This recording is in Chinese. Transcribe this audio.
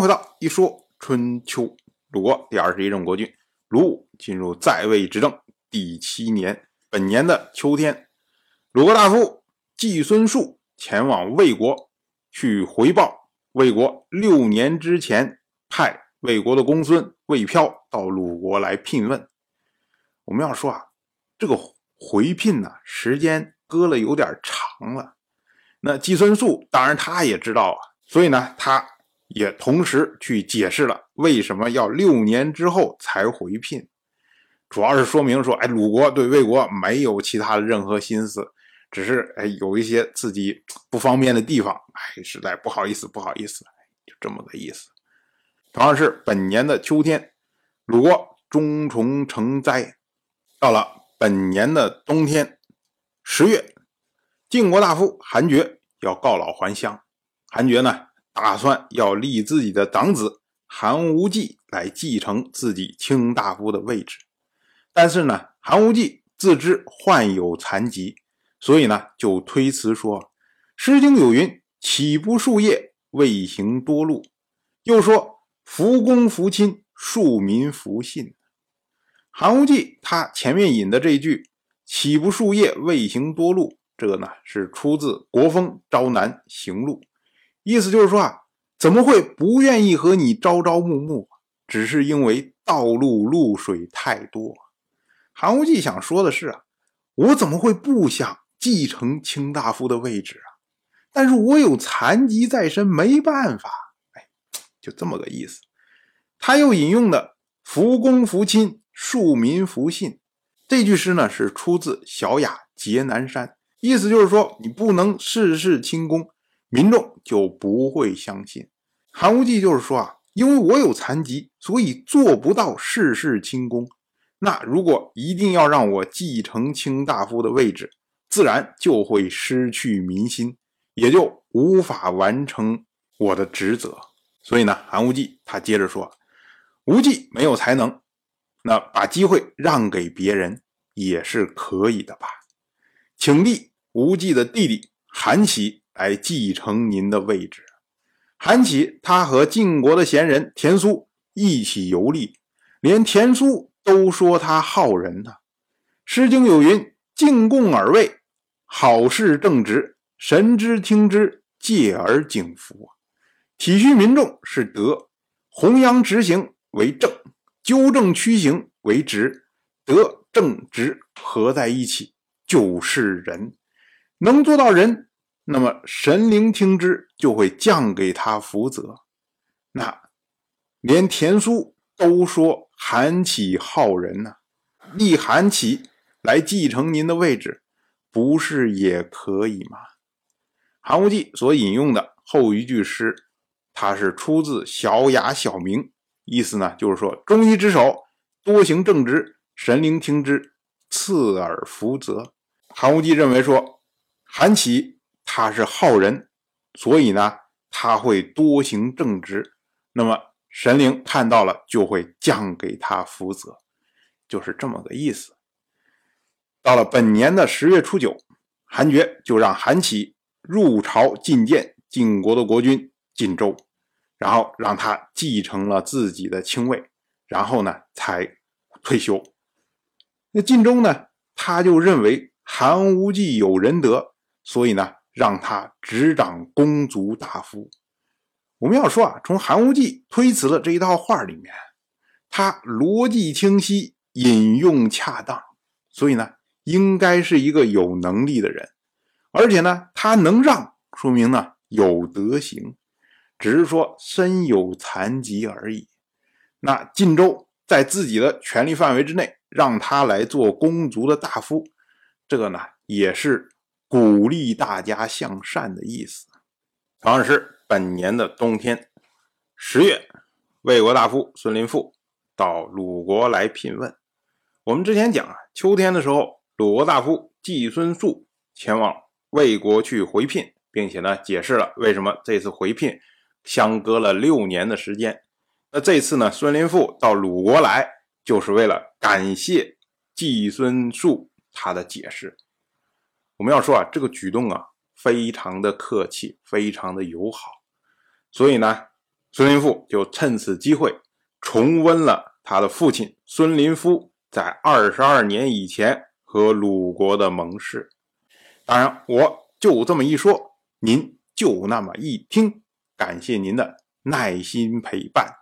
回到一说春秋，鲁国第二十一任国君鲁武进入在位执政第七年，本年的秋天，鲁国大夫季孙树前往魏国去回报魏国六年之前派魏国的公孙魏飘到鲁国来聘问。我们要说啊，这个回聘呢，时间搁了有点长了。那季孙树当然他也知道啊，所以呢，他也同时去解释了为什么要六年之后才回聘，主要是说明说，哎，鲁国对魏国没有其他的任何心思，只是哎有一些自己不方便的地方，哎，实在不好意思，不好意思，就这么个意思。同样是本年的秋天，鲁国中虫成灾。到了本年的冬天，十月，晋国大夫韩厥要告老还乡。韩厥呢，打算要立自己的长子韩无忌来继承自己卿大夫的位置。但是呢，韩无忌自知患有残疾，所以呢，就推辞说：“《诗经》有云，岂不树叶，未行多路。”又说：“福公福亲，庶民福信。”韩无忌他前面引的这句“岂不树叶未行多路”，这个呢是出自《国风·朝南行路》，意思就是说啊，怎么会不愿意和你朝朝暮暮？只是因为道路露水太多。韩无忌想说的是啊，我怎么会不想继承卿大夫的位置啊？但是我有残疾在身，没办法。哎，就这么个意思。他又引用的“福公福亲”。庶民福信，这句诗呢是出自《小雅·劫南山》，意思就是说你不能事事轻功，民众就不会相信。韩无忌就是说啊，因为我有残疾，所以做不到事事清功。那如果一定要让我继承卿大夫的位置，自然就会失去民心，也就无法完成我的职责。所以呢，韩无忌他接着说，无忌没有才能。那把机会让给别人也是可以的吧？请立无忌的弟弟韩琦来继承您的位置。韩起他和晋国的贤人田苏一起游历，连田苏都说他好人呢。《诗经》有云：“敬贡而位，好事正直，神之听之，戒而警服。”体恤民众是德，弘扬直行为正。纠正曲行为直，德正直合在一起就是仁。能做到仁，那么神灵听之就会降给他福泽。那连田苏都说韩起好人呢，立韩起来继承您的位置，不是也可以吗？韩无忌所引用的后一句诗，它是出自《小雅·小明》。意思呢，就是说，忠义之首，多行正直，神灵听之，赐尔福泽。韩无忌认为说，韩起他是好人，所以呢，他会多行正直，那么神灵看到了就会降给他福泽，就是这么个意思。到了本年的十月初九，韩厥就让韩起入朝觐见晋国的国君晋州。然后让他继承了自己的亲位，然后呢才退休。那晋州呢，他就认为韩无忌有仁德，所以呢让他执掌公族大夫。我们要说啊，从韩无忌推辞的这一套话里面，他逻辑清晰，引用恰当，所以呢应该是一个有能力的人，而且呢他能让，说明呢有德行。只是说身有残疾而已。那晋州在自己的权力范围之内，让他来做公族的大夫，这个呢也是鼓励大家向善的意思。同样是本年的冬天，十月，魏国大夫孙林父到鲁国来聘问。我们之前讲啊，秋天的时候，鲁国大夫季孙宿前往魏国去回聘，并且呢解释了为什么这次回聘。相隔了六年的时间，那这次呢？孙林父到鲁国来，就是为了感谢季孙树他的解释。我们要说啊，这个举动啊，非常的客气，非常的友好。所以呢，孙林父就趁此机会重温了他的父亲孙林夫在二十二年以前和鲁国的盟誓。当然，我就这么一说，您就那么一听。感谢您的耐心陪伴。